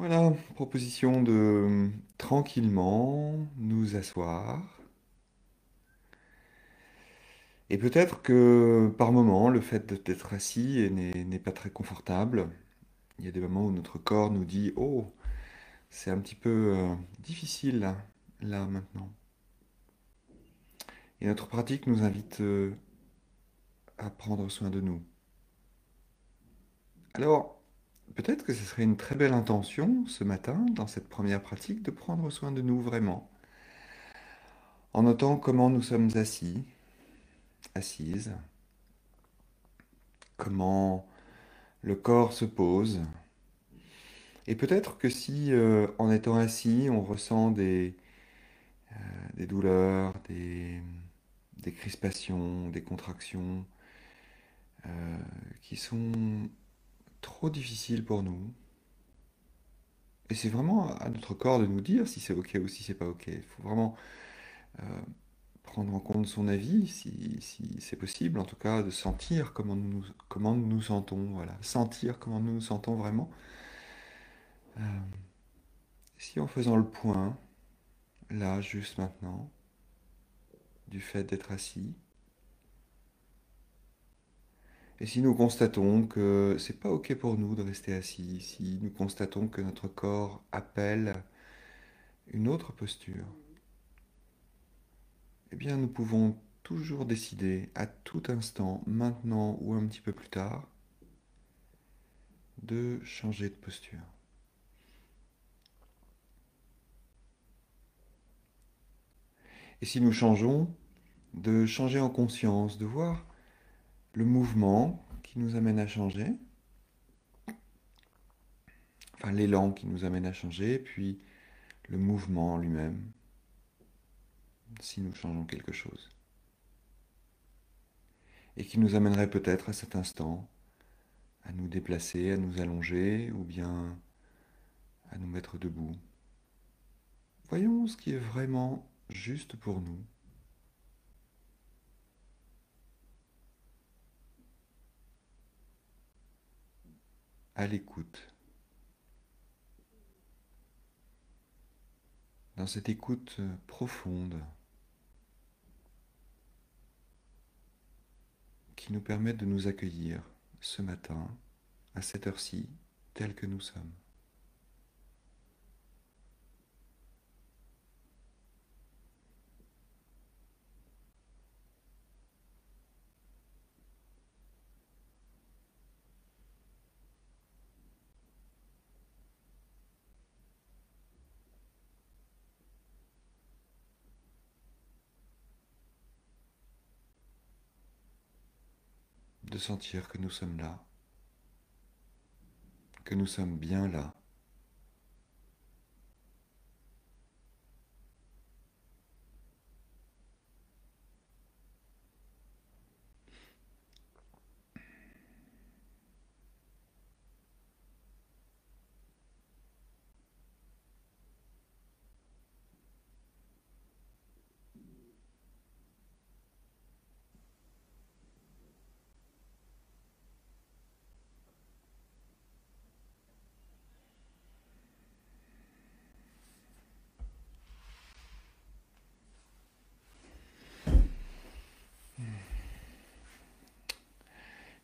Voilà, proposition de tranquillement nous asseoir. Et peut-être que par moment, le fait d'être assis n'est pas très confortable. Il y a des moments où notre corps nous dit, Oh, c'est un petit peu euh, difficile là, là, maintenant. Et notre pratique nous invite euh, à prendre soin de nous. Alors, peut-être que ce serait une très belle intention ce matin, dans cette première pratique, de prendre soin de nous vraiment, en notant comment nous sommes assis, assises, comment le corps se pose. Et peut-être que si, euh, en étant assis, on ressent des, euh, douleurs, des, des crispations, des contractions, euh, qui sont trop difficiles pour nous. Et c'est vraiment à notre corps de nous dire si c'est OK ou si c'est pas OK. Il faut vraiment euh, prendre en compte son avis, si, si c'est possible, en tout cas, de sentir comment nous, comment nous nous sentons. Voilà. Sentir comment nous nous sentons vraiment. Euh, si en faisant le point, là, juste maintenant, du fait d'être assis, et si nous constatons que c'est pas OK pour nous de rester assis, si nous constatons que notre corps appelle une autre posture, eh bien nous pouvons toujours décider à tout instant, maintenant ou un petit peu plus tard, de changer de posture. Et si nous changeons, de changer en conscience, de voir le mouvement qui nous amène à changer, enfin l'élan qui nous amène à changer, puis le mouvement lui-même, si nous changeons quelque chose. Et qui nous amènerait peut-être à cet instant à nous déplacer, à nous allonger ou bien à nous mettre debout. Voyons ce qui est vraiment juste pour nous. À l'écoute. Dans cette écoute profonde qui nous permet de nous accueillir ce matin, à cette heure-ci, tel que nous sommes. De sentir que nous sommes là, que nous sommes bien là.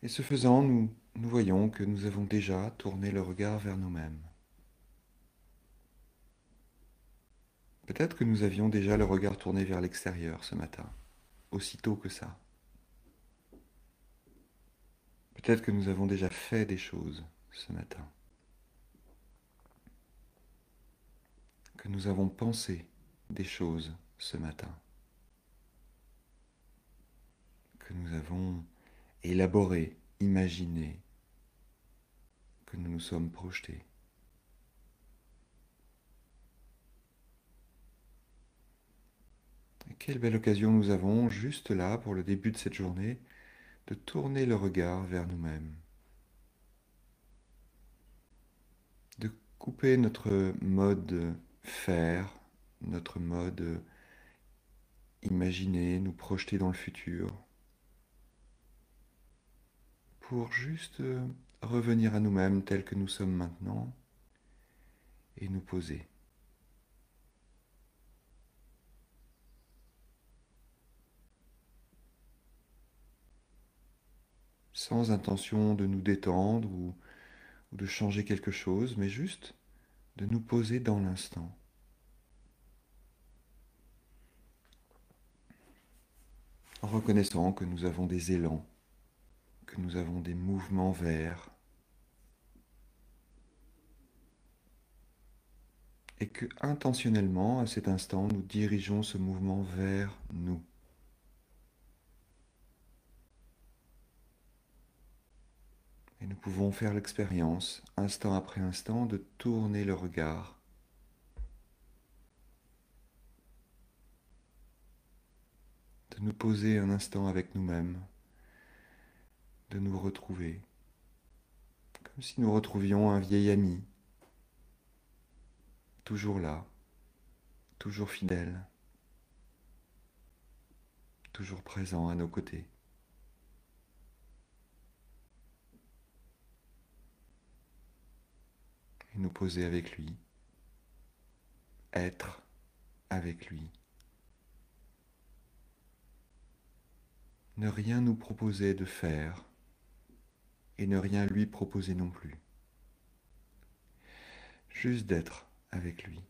Et ce faisant, nous, nous voyons que nous avons déjà tourné le regard vers nous-mêmes. Peut-être que nous avions déjà le regard tourné vers l'extérieur ce matin, aussitôt que ça. Peut-être que nous avons déjà fait des choses ce matin. Que nous avons pensé des choses ce matin. Que nous avons élaborer, imaginer que nous nous sommes projetés. quelle belle occasion nous avons, juste là, pour le début de cette journée, de tourner le regard vers nous-mêmes. De couper notre mode faire, notre mode imaginer, nous projeter dans le futur, pour juste euh, revenir à nous-mêmes tels que nous sommes maintenant et nous poser. Sans intention de nous détendre ou, ou de changer quelque chose, mais juste de nous poser dans l'instant. En reconnaissant que nous avons des élans, que nous avons des mouvements verts, et que intentionnellement, à cet instant, nous dirigeons ce mouvement vers nous. Et nous pouvons faire l'expérience, instant après instant, de tourner le regard de nous poser un instant avec nous-mêmes, de nous retrouver, comme si nous retrouvions un vieil ami toujours là, toujours fidèle, toujours présent à nos côtés. Et nous poser avec lui, être avec lui. Ne rien nous proposer de faire et ne rien lui proposer non plus. Juste d'être avec lui,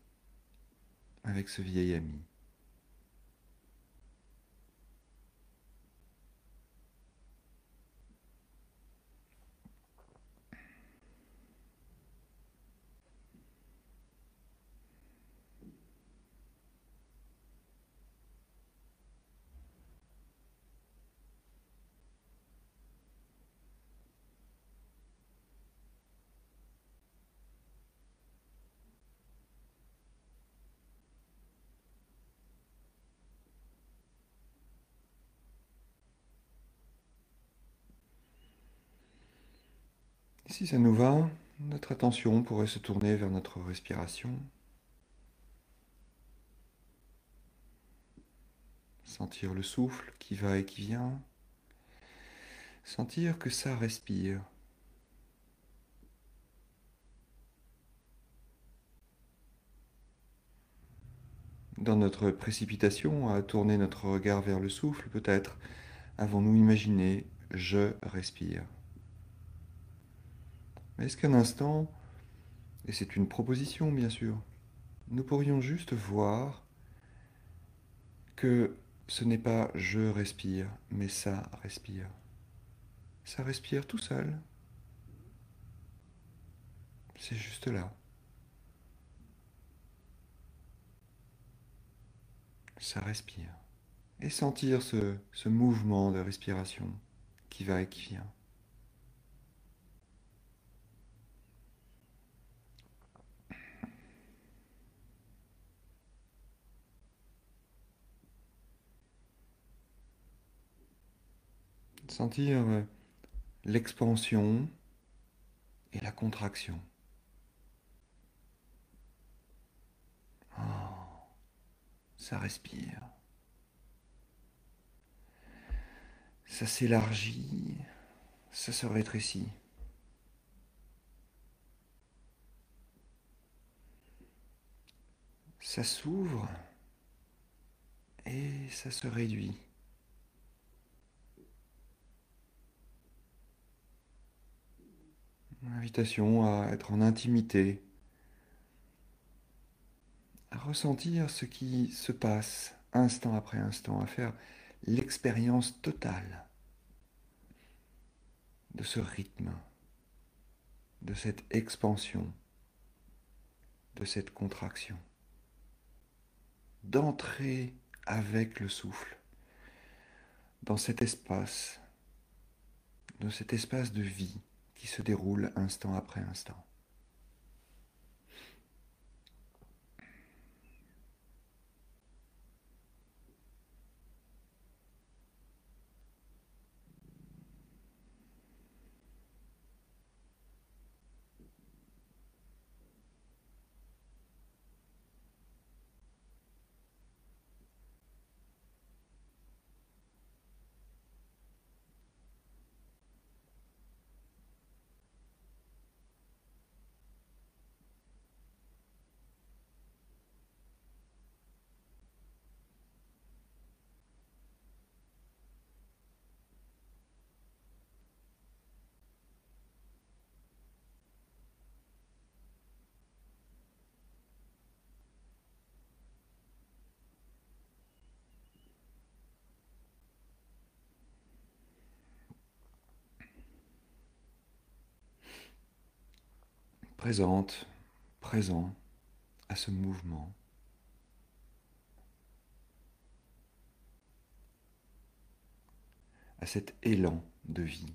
avec ce vieil ami. Si ça nous va, notre attention pourrait se tourner vers notre respiration. Sentir le souffle qui va et qui vient. Sentir que ça respire. Dans notre précipitation à tourner notre regard vers le souffle, peut-être avons-nous imaginé je respire. Est-ce qu'un instant, et c'est une proposition bien sûr, nous pourrions juste voir que ce n'est pas je respire, mais ça respire. Ça respire tout seul. C'est juste là. Ça respire. Et sentir ce, ce mouvement de respiration qui va et qui vient. Sentir euh, l'expansion et la contraction. Oh, ça respire. Ça s'élargit, ça se rétrécit. Ça s'ouvre et ça se réduit. Invitation à être en intimité, à ressentir ce qui se passe instant après instant, à faire l'expérience totale de ce rythme, de cette expansion, de cette contraction, d'entrer avec le souffle dans cet espace, dans cet espace de vie se déroule instant après instant. Présente, présent à ce mouvement. à cet élan de vie.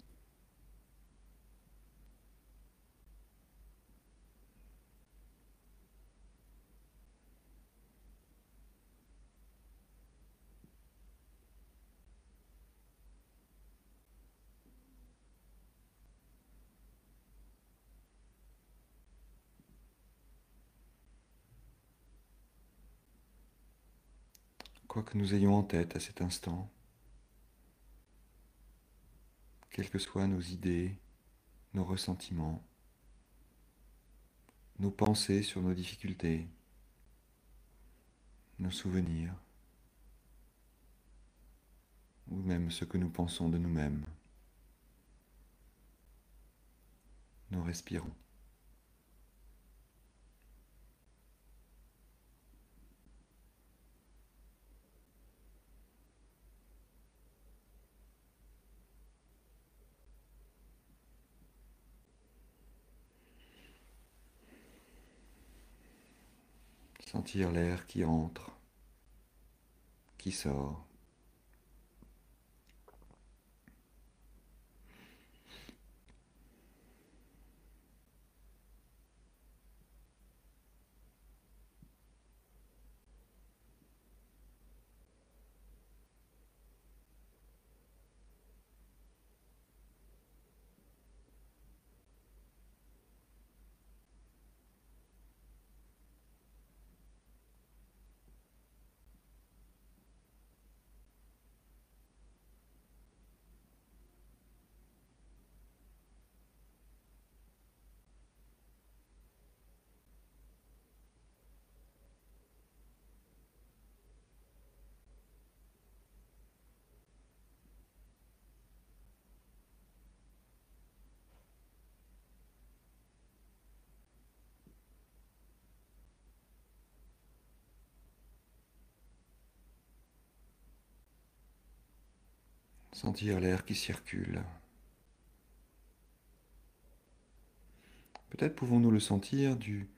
Que nous ayons en tête à cet instant, quelles que soient nos idées, nos ressentiments, nos pensées sur nos difficultés, nos souvenirs, ou même ce que nous pensons de nous-mêmes. Nous respirons. Sentir l'air qui entre, qui sort. Sentir l'air qui circule. Peut-être pouvons-nous le sentir du,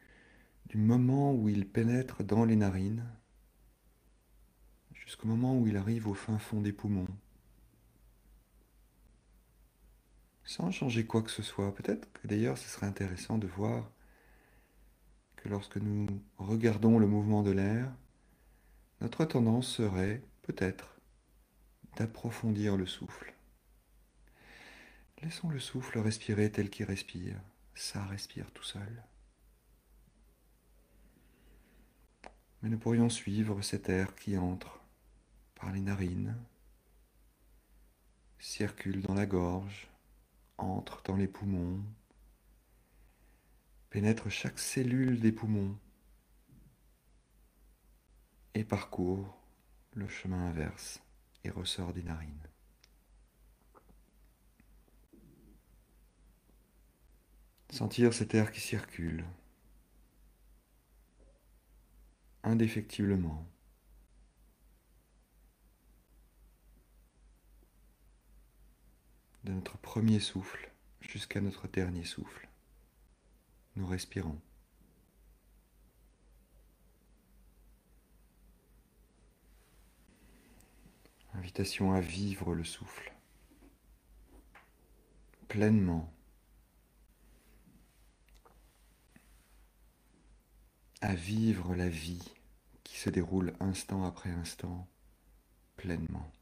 du moment où il pénètre dans les narines jusqu'au moment où il arrive au fin fond des poumons. Sans changer quoi que ce soit. Peut-être que d'ailleurs ce serait intéressant de voir que lorsque nous regardons le mouvement de l'air, notre tendance serait peut-être d'approfondir le souffle. Laissons le souffle respirer tel qu'il respire. Ça respire tout seul. Mais nous pourrions suivre cet air qui entre par les narines, circule dans la gorge, entre dans les poumons, pénètre chaque cellule des poumons et parcourt le chemin inverse et ressort des narines. Sentir cet air qui circule indéfectiblement. De notre premier souffle jusqu'à notre dernier souffle, nous respirons. Invitation à vivre le souffle pleinement. À vivre la vie qui se déroule instant après instant pleinement.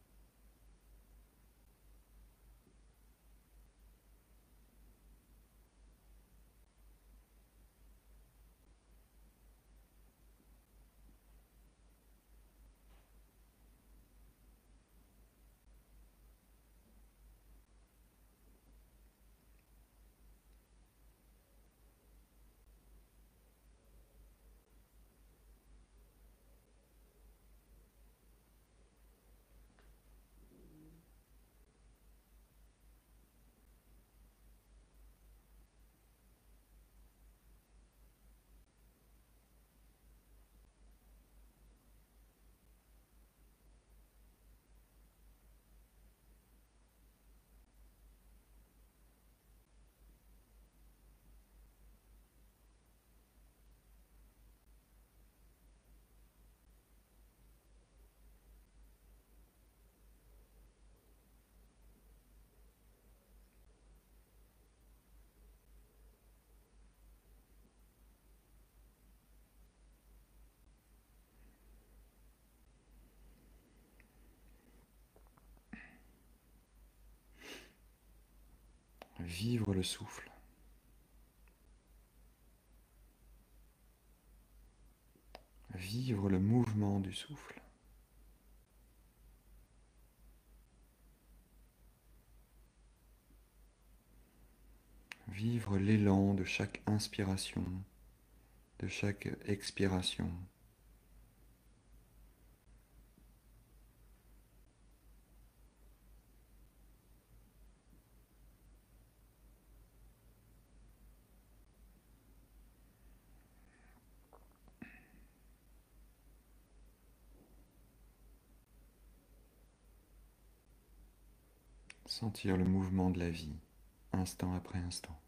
Vivre le souffle. Vivre le mouvement du souffle. Vivre l'élan de chaque inspiration, de chaque expiration. Sentir le mouvement de la vie, instant après instant.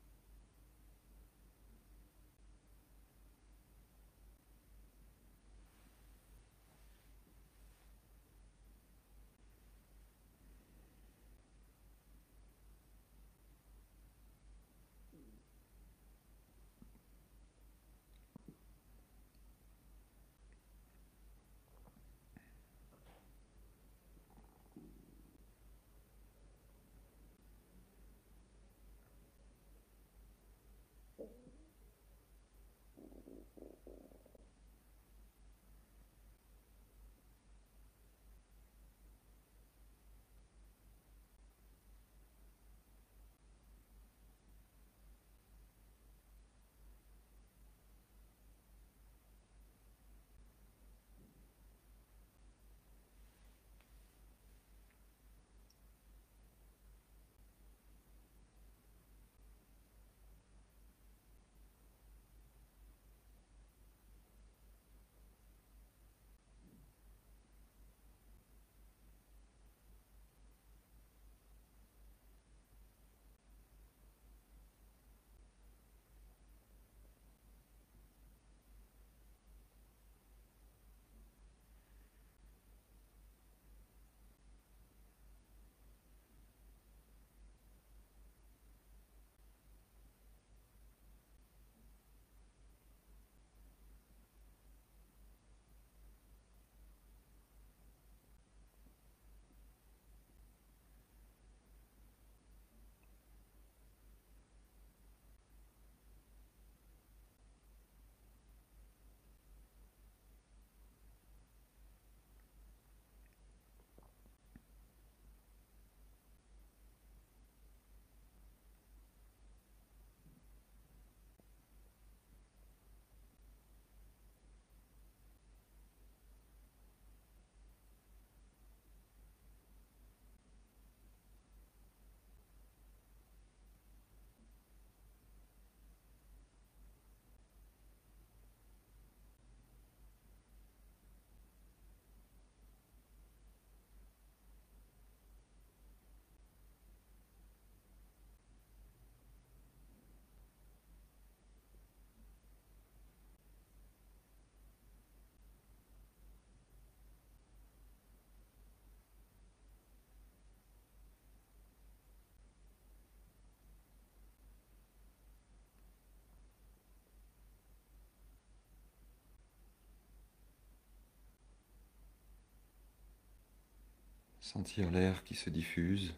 Sentir l'air qui se diffuse,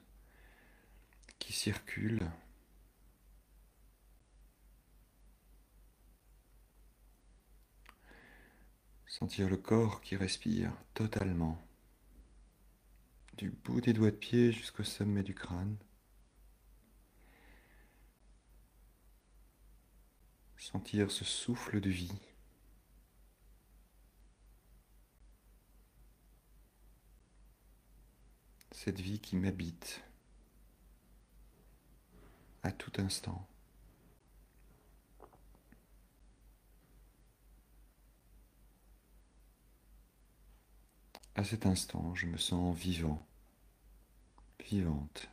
qui circule. Sentir le corps qui respire totalement, du bout des doigts de pied jusqu'au sommet du crâne. Sentir ce souffle de vie. Cette vie qui m'habite à tout instant. À cet instant, je me sens vivant, vivante.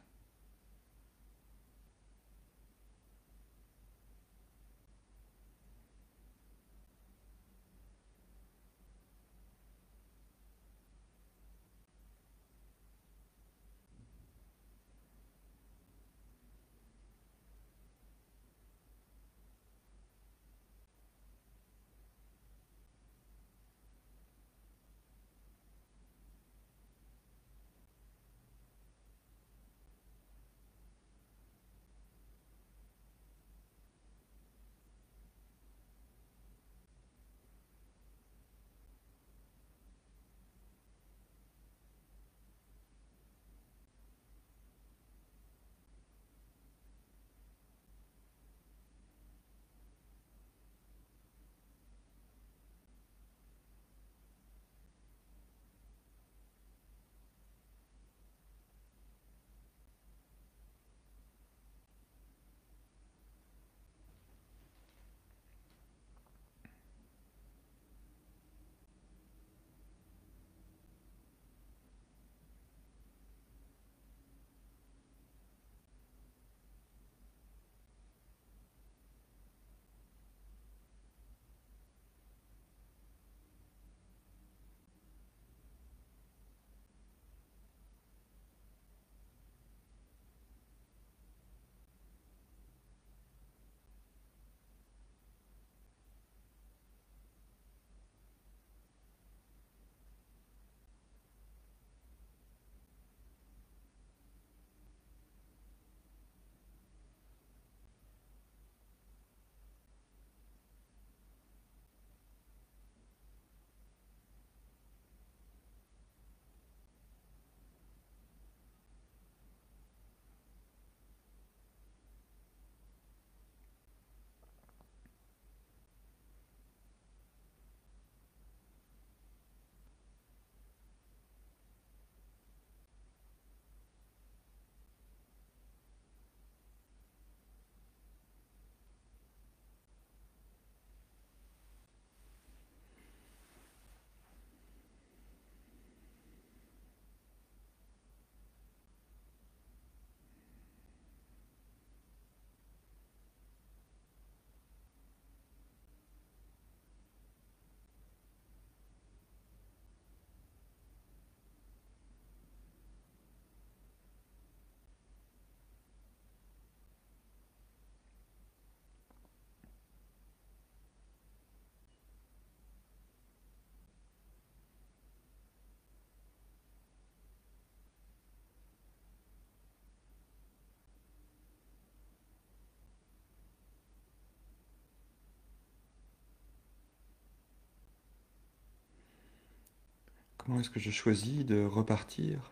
Comment est-ce que je choisis de repartir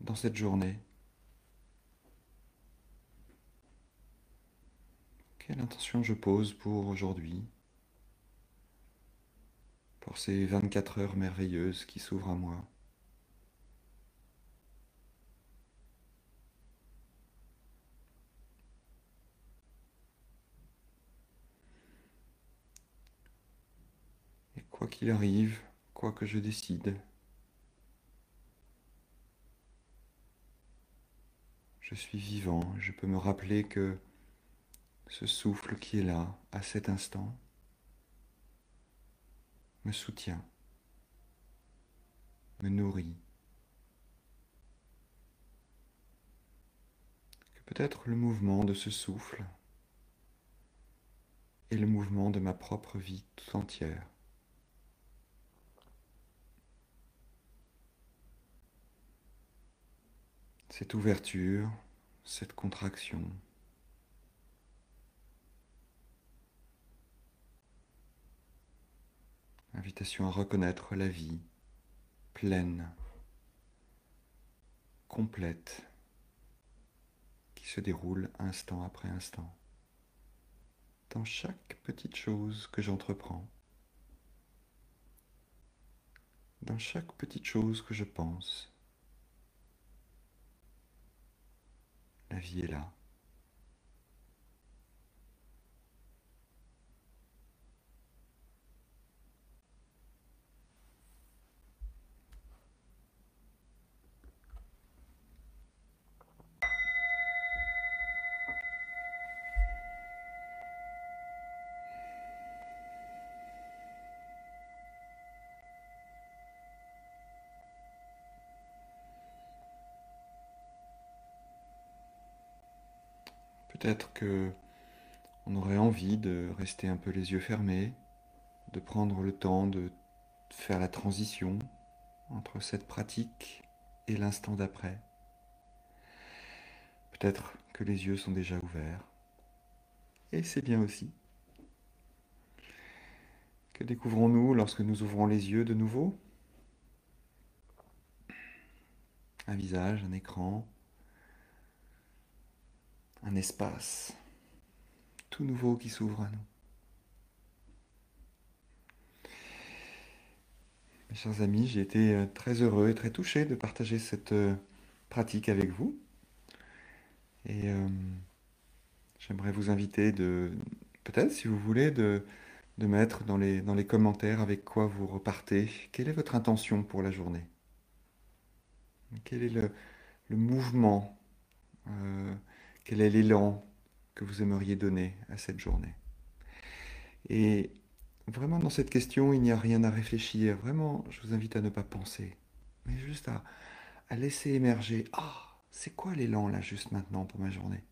dans cette journée? Quelle intention je pose pour aujourd'hui? Pour ces 24 heures merveilleuses qui s'ouvrent à moi. Et quoi qu'il arrive, quoi que je décide, je suis vivant, je peux me rappeler que ce souffle qui est là, à cet instant, me soutient, me nourrit. Que peut-être le mouvement de ce souffle est le mouvement de ma propre vie tout entière. Cette ouverture, cette contraction. Invitation à reconnaître la vie pleine, complète, qui se déroule instant après instant, dans chaque petite chose que j'entreprends, dans chaque petite chose que je pense. La vie est là. Peut-être que on aurait envie de rester un peu les yeux fermés, de prendre le temps de faire la transition entre cette pratique et l'instant d'après. Peut-être que les yeux sont déjà ouverts. Et c'est bien aussi. Que découvrons-nous lorsque nous ouvrons les yeux de nouveau? Un visage, un écran, un espace tout nouveau qui s'ouvre à nous. Mes chers amis, j'ai été euh, très heureux et très touché de partager cette euh, pratique avec vous. Et euh, j'aimerais vous inviter de, peut-être si vous voulez, de, de mettre dans les, dans les commentaires avec quoi vous repartez. Quelle est votre intention pour la journée? Quel est le, le mouvement quel est l'élan que vous aimeriez donner à cette journée? Et vraiment, dans cette question, il n'y a rien à réfléchir. Vraiment, je vous invite à ne pas penser, mais juste à, laisser émerger. Ah, c'est quoi l'élan là, juste maintenant, pour ma journée?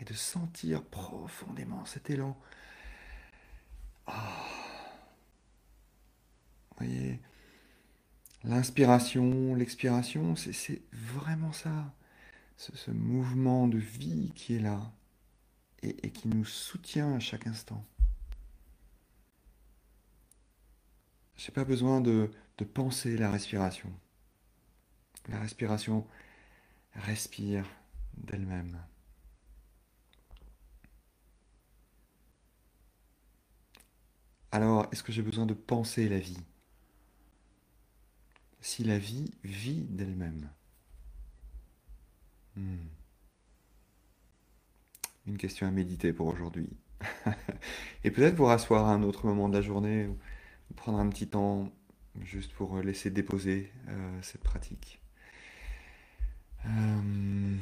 Et de sentir profondément cet élan. Ah Vous voyez L'inspiration, l'expiration, c'est vraiment ça ce, mouvement de vie qui est là et, qui nous soutient à chaque instant. Je n'ai pas besoin de, penser la respiration. La respiration respire d'elle-même. Alors, est-ce que j'ai besoin de penser la vie? Si la vie vit d'elle-même. Hmm. Une question à méditer pour aujourd'hui. Et peut-être vous rasseoir à un autre moment de la journée, ou prendre un petit temps juste pour laisser déposer euh, cette pratique. Euh,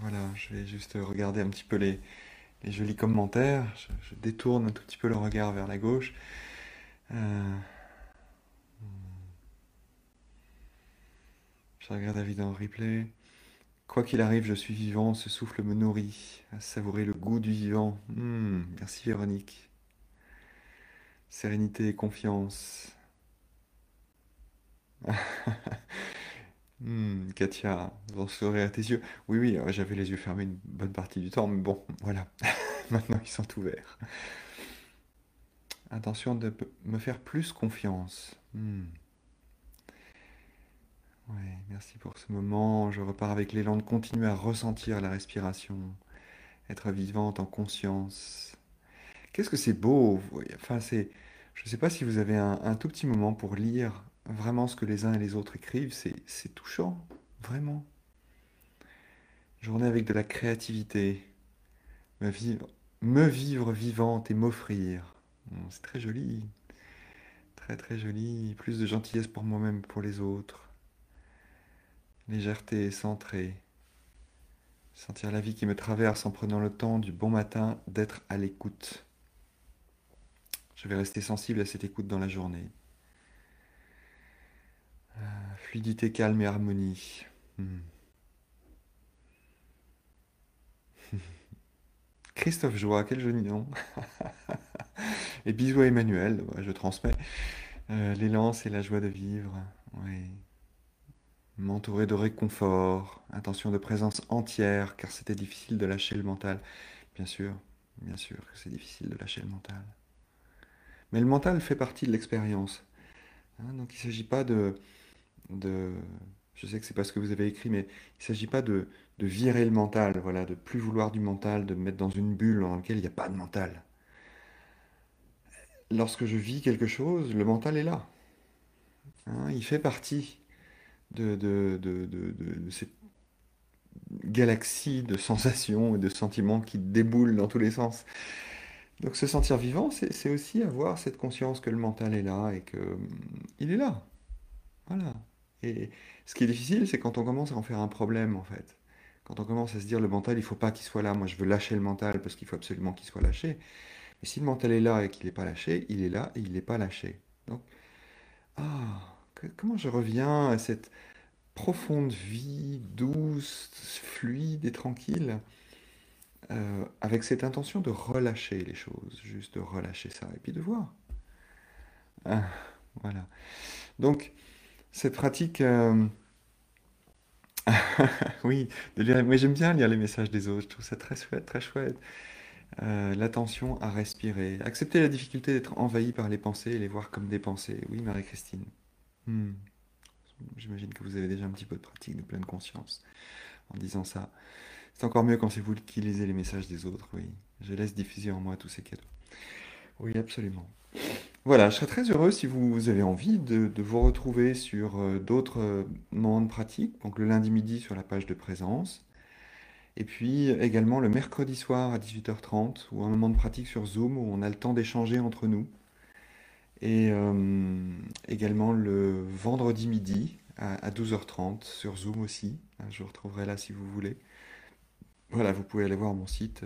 voilà, je vais juste regarder un petit peu les, jolis commentaires. Je, détourne un tout petit peu le regard vers la gauche. Euh, je regarde David en replay. Quoi qu'il arrive, je suis vivant, ce souffle me nourrit, à savourer le goût du vivant. Hmm, merci Véronique. Sérénité et confiance. Hmm, Katia, vous sourire à tes yeux. Oui, oui, euh, j'avais les yeux fermés une bonne partie du temps, mais bon, voilà. Maintenant, ils sont ouverts. Intention de me faire plus confiance. Hmm. Merci pour ce moment. Je repars avec l'élan de continuer à ressentir la respiration, être vivante en conscience. Qu'est-ce que c'est beau! Enfin, c'est, je ne sais pas si vous avez un, tout petit moment pour lire vraiment ce que les uns et les autres écrivent. C'est, touchant, vraiment. Journée avec de la créativité. Me vivre, vivante et m'offrir. C'est très joli. Très très joli. Plus de gentillesse pour moi-même pour les autres. Légèreté centrée. Sentir la vie qui me traverse en prenant le temps du bon matin d'être à l'écoute. Je vais rester sensible à cette écoute dans la journée. Euh, fluidité, calme et harmonie. Hmm. Christophe Joie, quel joli nom. et bisous à Emmanuel, je transmets. Euh, l'élan, c'est la joie de vivre. M'entourer de réconfort, intention de présence entière, car c'était difficile de lâcher le mental. Bien sûr, bien sûr que c'est difficile de lâcher le mental. Mais le mental fait partie de l'expérience. Hein, donc il ne s'agit pas de. Je sais que c'est pas ce que vous avez écrit, mais il ne s'agit pas de, de virer le mental, voilà, de plus vouloir du mental, de me mettre dans une bulle dans laquelle il n'y a pas de mental. Lorsque je vis quelque chose, le mental est là. Hein, il fait partie de, de, de, de, cette galaxie de sensations et de sentiments qui déboulent dans tous les sens. Donc se sentir vivant, c'est aussi avoir cette conscience que le mental est là et qu'il hum, est là. Voilà. Et ce qui est difficile, c'est quand on commence à en faire un problème, en fait. Quand on commence à se dire le mental, il faut pas qu'il soit là. Moi, je veux lâcher le mental parce qu'il faut absolument qu'il soit lâché. Mais si le mental est là et qu'il n'est pas lâché, il est là et il n'est pas lâché. Donc, ah, comment je reviens à cette profonde vie douce, fluide et tranquille, euh, avec cette intention de relâcher les choses, juste de relâcher ça et puis de voir. Ah, voilà. Donc, cette pratique. Euh, oui, lire, mais j'aime bien lire les messages des autres, je trouve ça très chouette, très chouette. Euh, l'attention à respirer, accepter la difficulté d'être envahi par les pensées et les voir comme des pensées. Oui, Marie-Christine. Hmm. J'imagine que vous avez déjà un petit peu de pratique de pleine conscience en disant ça. C'est encore mieux quand c'est vous qui lisez les messages des autres, oui. Je laisse diffuser en moi tous ces cadeaux. Oui, absolument. Voilà, je serais très heureux si vous avez envie de, vous retrouver sur euh, d'autres euh, moments de pratique, donc le lundi midi sur la page de présence, et puis également le mercredi soir à 18h30, ou un moment de pratique sur Zoom où on a le temps d'échanger entre nous, et euh, également le vendredi midi à, 12h30 sur Zoom aussi, je vous retrouverai là si vous voulez. Voilà, vous pouvez aller voir mon site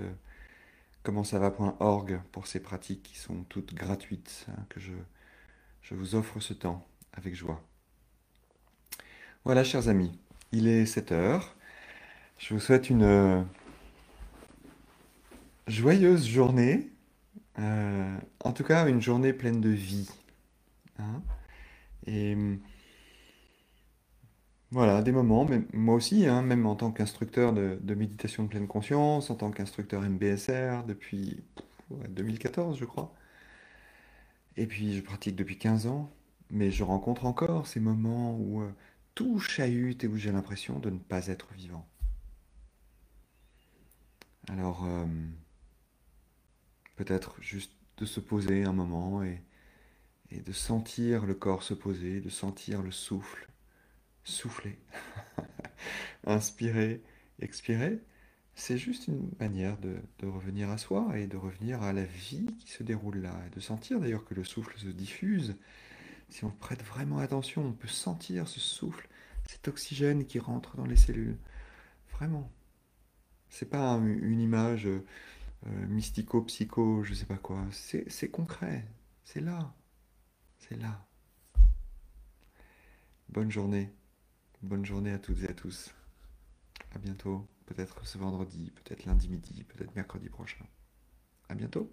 comment ça va.org pour ces pratiques qui sont toutes gratuites, hein, que je, je vous offre ce temps avec joie. Voilà, chers amis, il est 7 heures. Je vous souhaite une euh, joyeuse journée, euh, en tout cas une journée pleine de vie. Hein. Et voilà, des moments, moi aussi, hein, même en tant qu'instructeur de, méditation de pleine conscience, en tant qu'instructeur MBSR depuis 2014, je crois. Et puis je pratique depuis 15 ans, mais je rencontre encore ces moments où euh, tout chahute et où j'ai l'impression de ne pas être vivant. Alors, euh, peut-être juste de se poser un moment et de sentir le corps se poser, de sentir le souffle souffler, inspirer, expirer, c'est juste une manière de, revenir à soi et de revenir à la vie qui se déroule là, et de sentir d'ailleurs que le souffle se diffuse. Si on prête vraiment attention, on peut sentir ce souffle, cet oxygène qui rentre dans les cellules. Vraiment. C'est pas une image euh, mystico-psycho, je sais pas quoi. C'est concret. C'est là. C'est là. Bonne journée. Bonne journée à toutes et à tous. À bientôt, peut-être ce vendredi, peut-être lundi midi, peut-être mercredi prochain. À bientôt.